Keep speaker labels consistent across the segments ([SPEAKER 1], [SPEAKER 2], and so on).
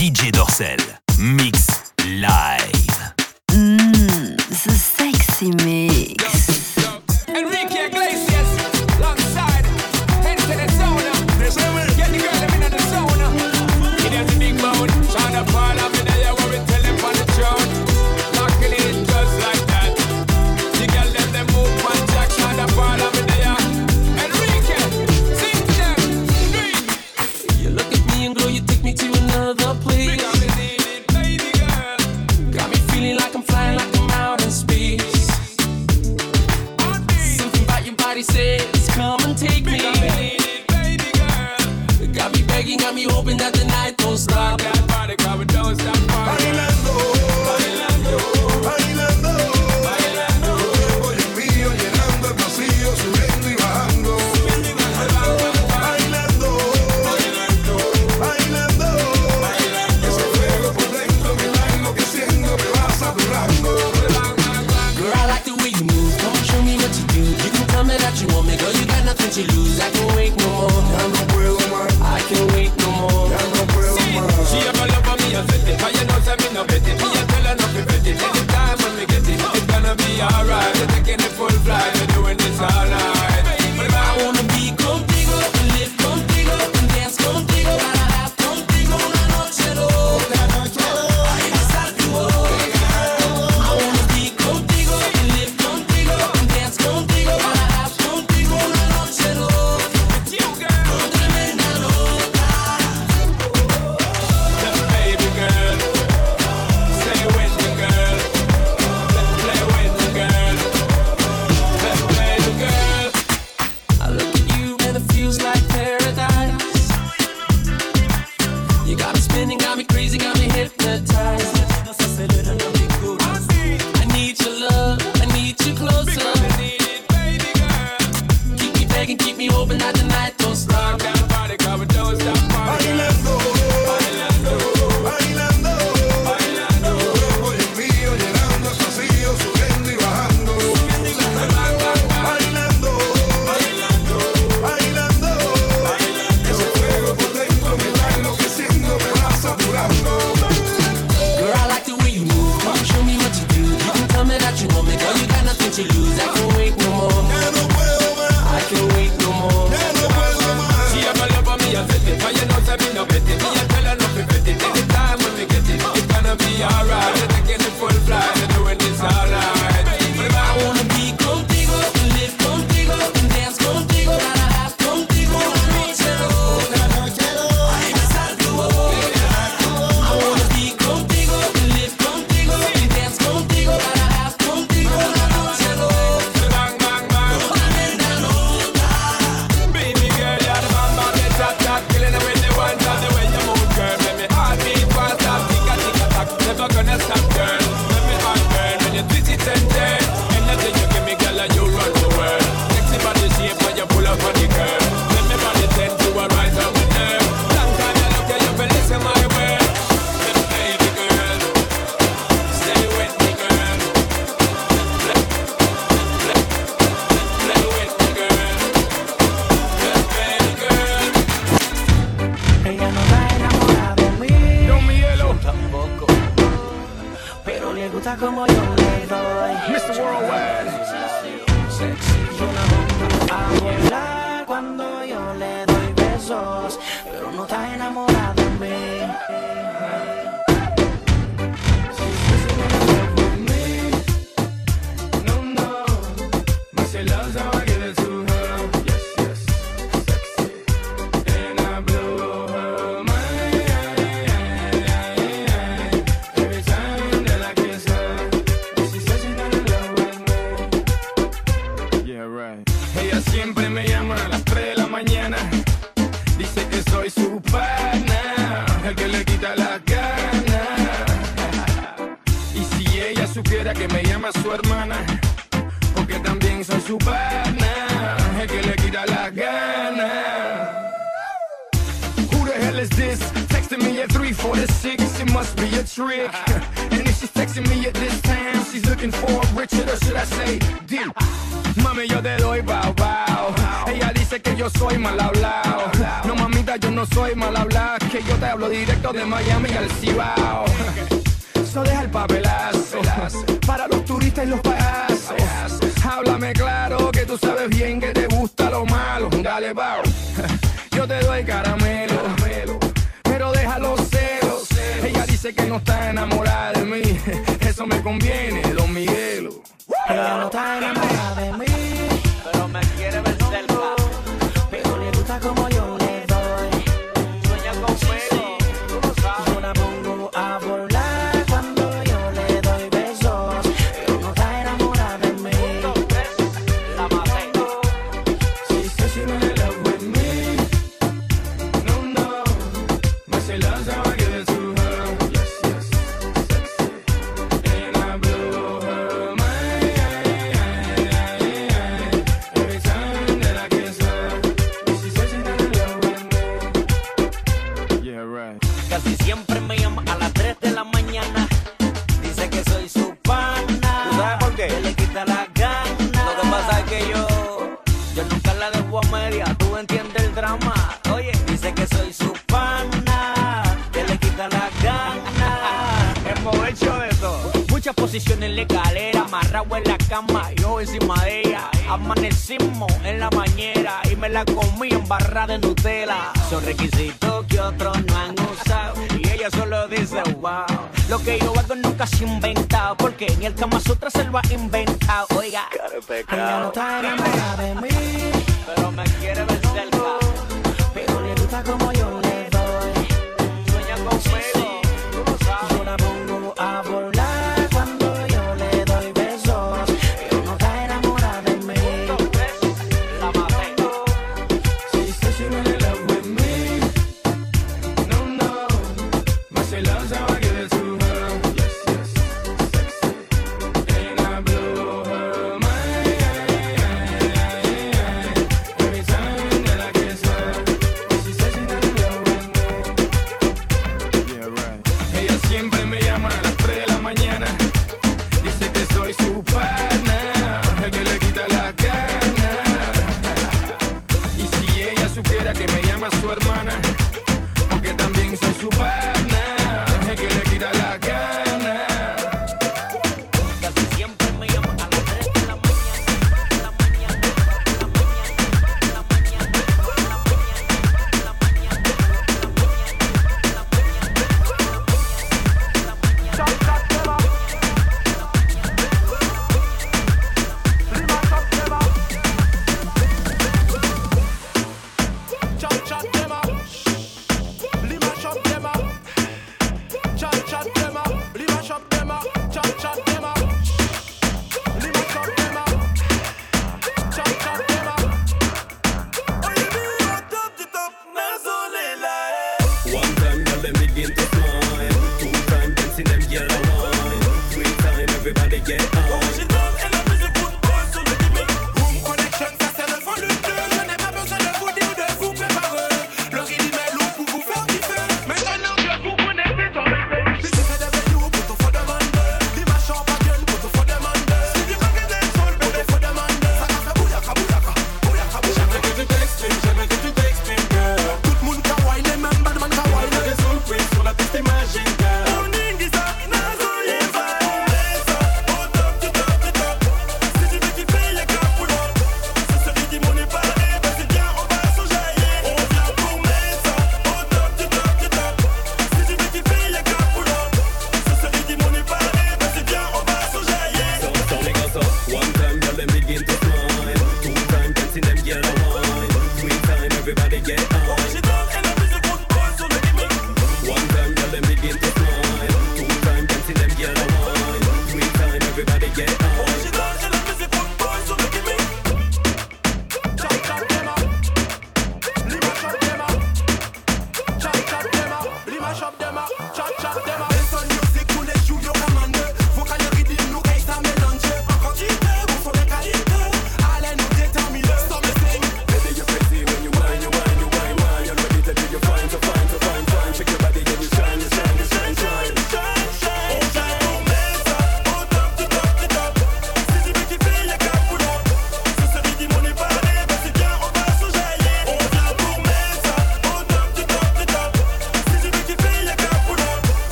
[SPEAKER 1] DJ Dorsel. Mix live.
[SPEAKER 2] Mmm, the sexy mix.
[SPEAKER 3] que no está enamorada de mí. Eso me conviene, don Miguelo.
[SPEAKER 4] Ella no está enamorada de mí.
[SPEAKER 5] Pero me quiere ver Son requisitos que otros no han usado. Y ella solo dice, wow. Lo que yo hago nunca se ha inventado. Porque ni el Kama Sutra se lo ha inventado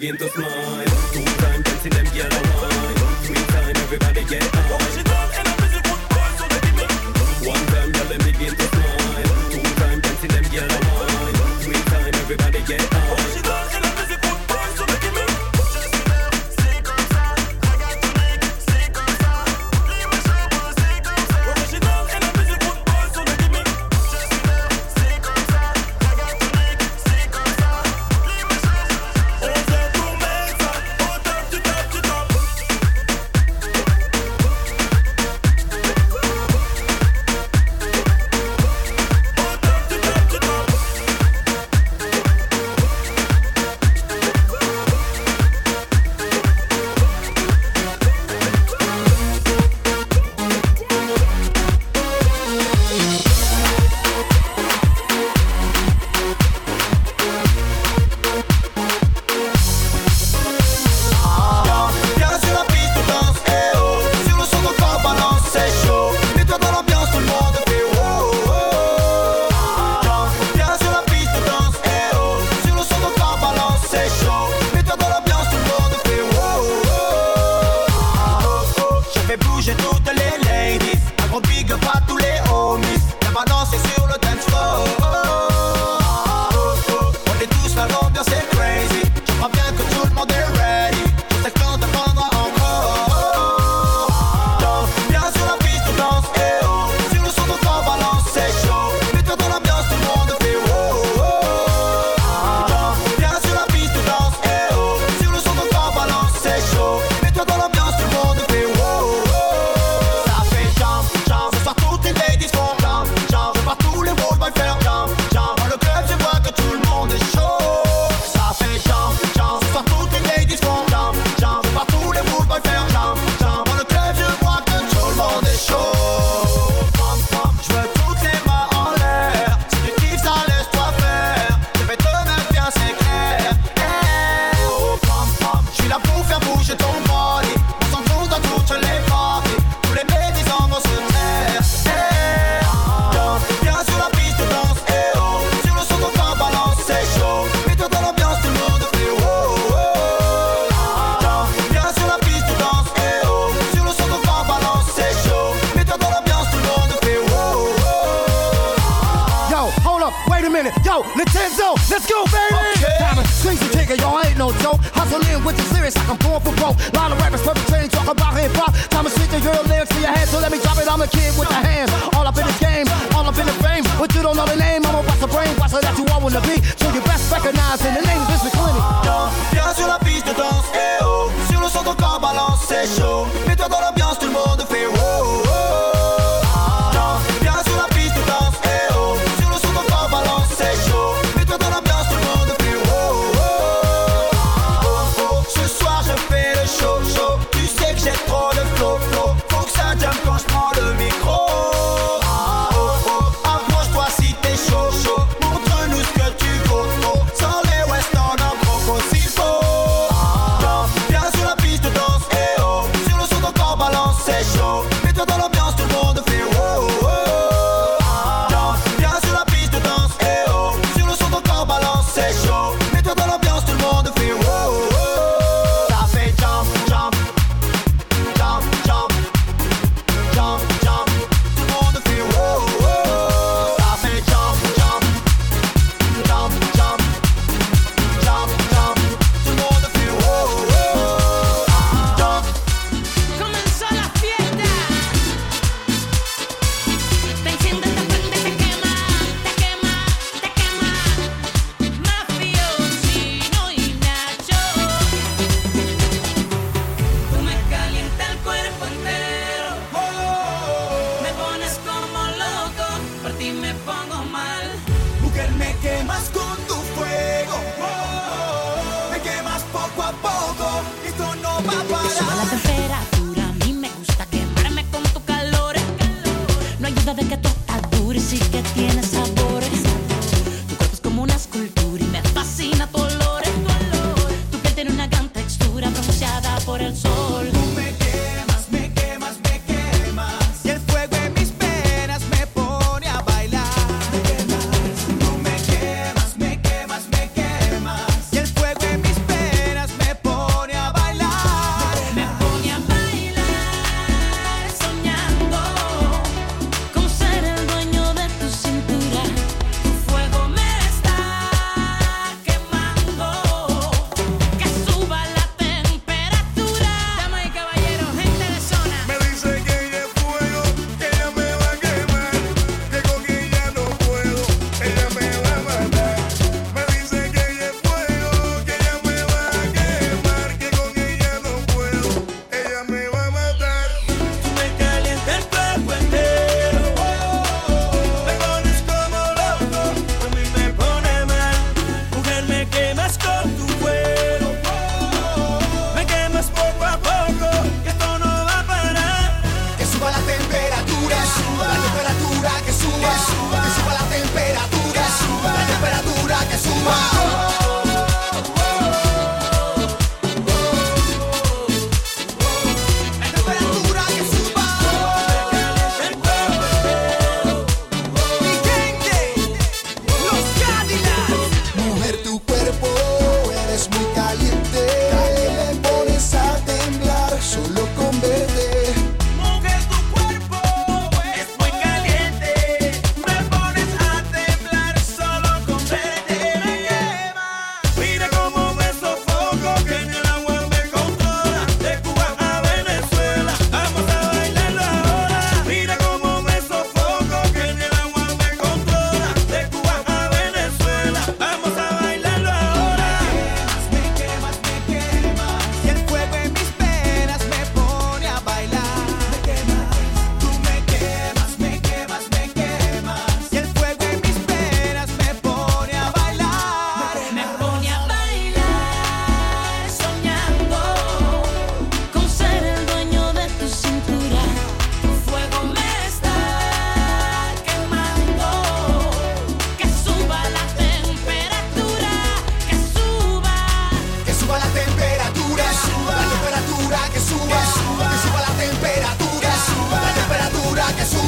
[SPEAKER 3] time,
[SPEAKER 6] girl,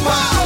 [SPEAKER 7] Bye.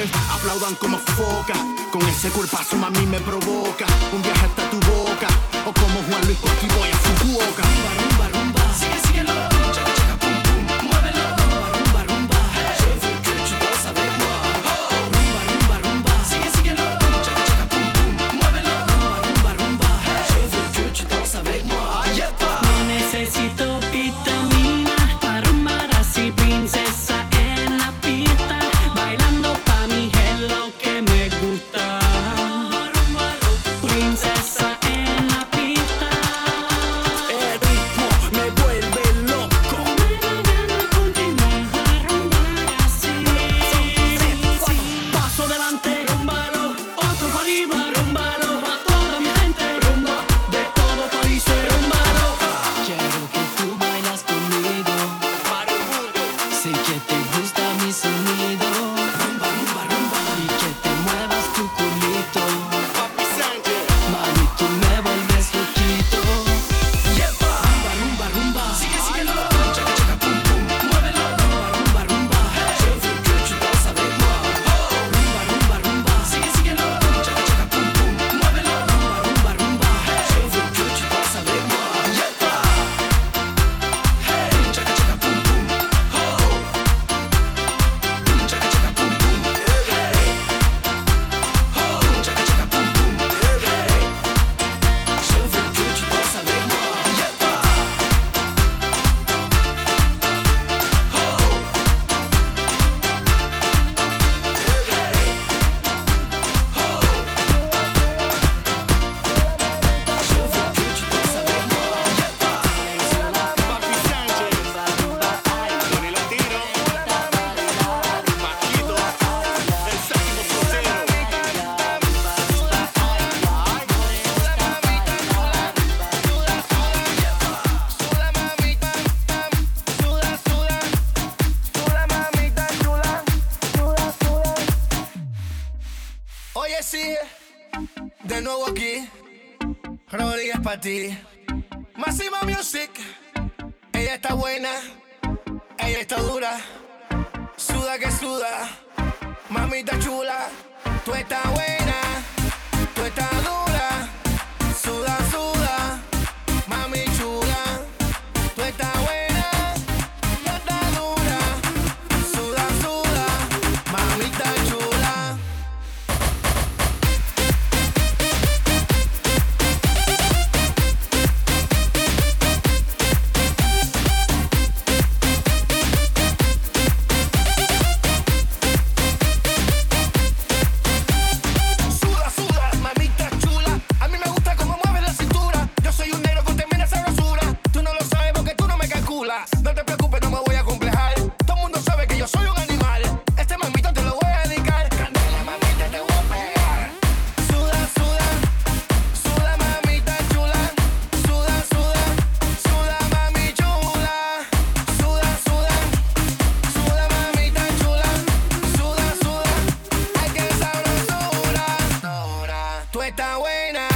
[SPEAKER 7] aplaudan como foca. Con ese culpazo mami me provoca. Un viaje hasta tu boca. O como Juan Luis Coqui voy a Fukuoka.
[SPEAKER 4] Rumba, rumba, rumba. Sigue, síguelo.
[SPEAKER 8] Cha. body. Buena,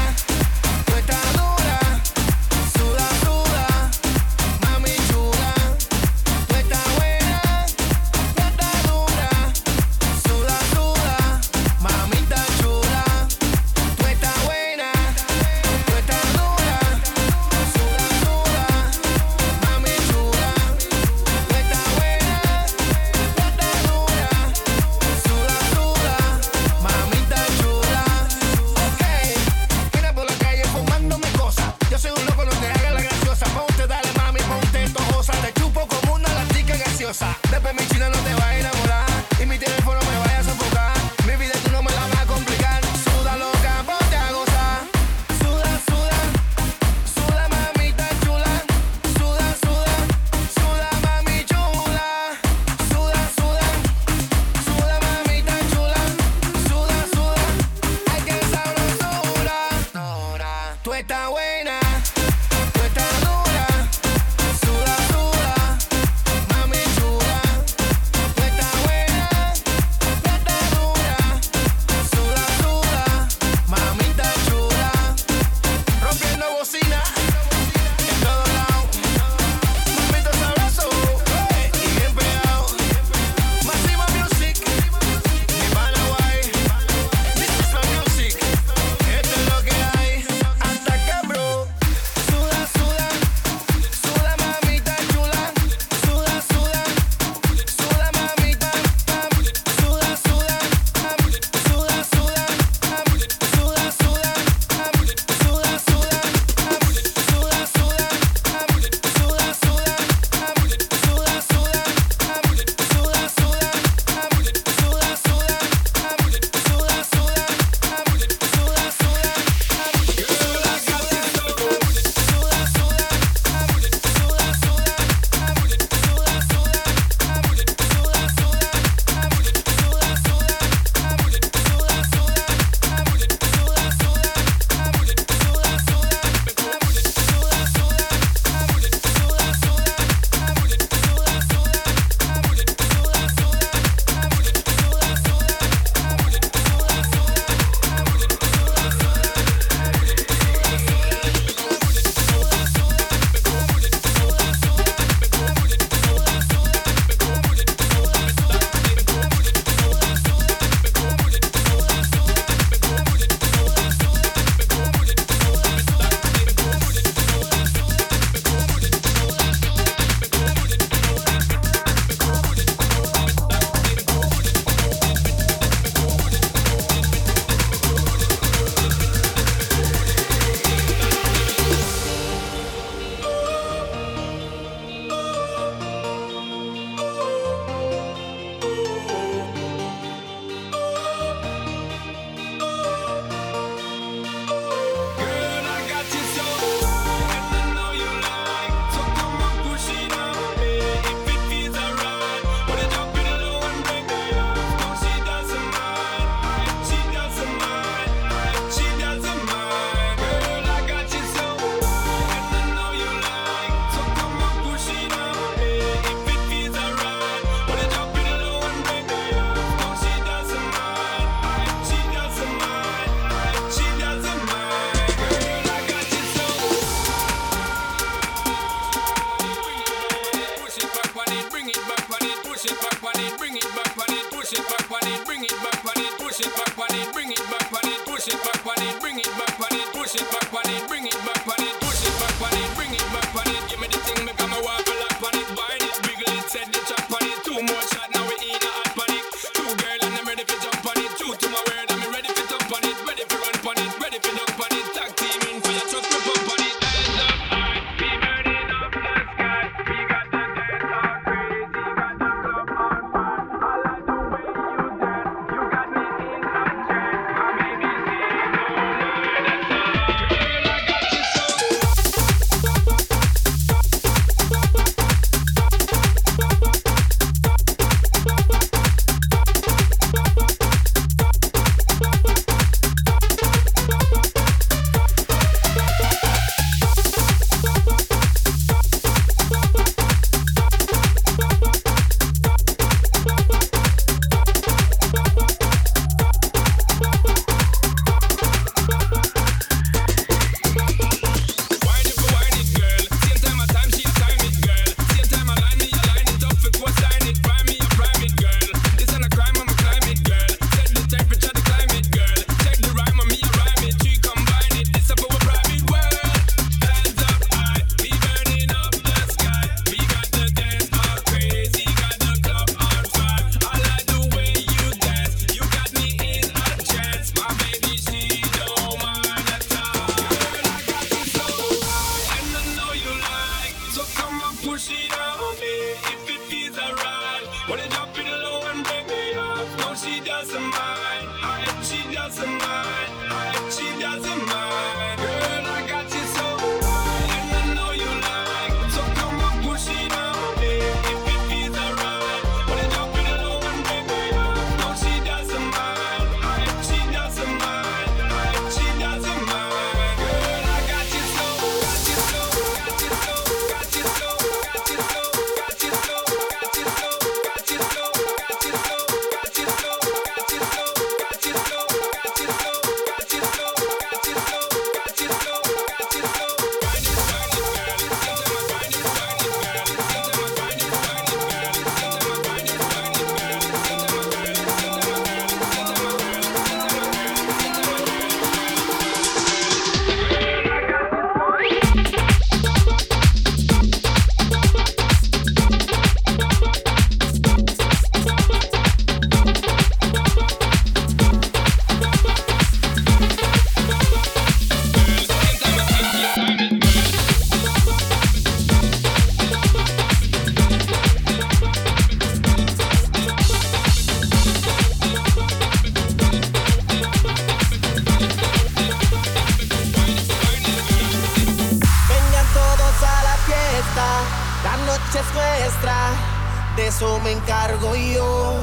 [SPEAKER 9] de eso me encargo yo.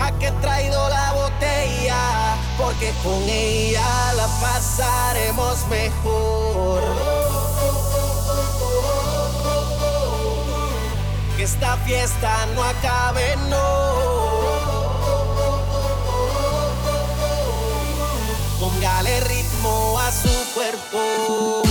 [SPEAKER 9] ¿A que he traído la botella? Porque con ella la pasaremos mejor. Que esta fiesta no acabe, no. Póngale ritmo a su cuerpo.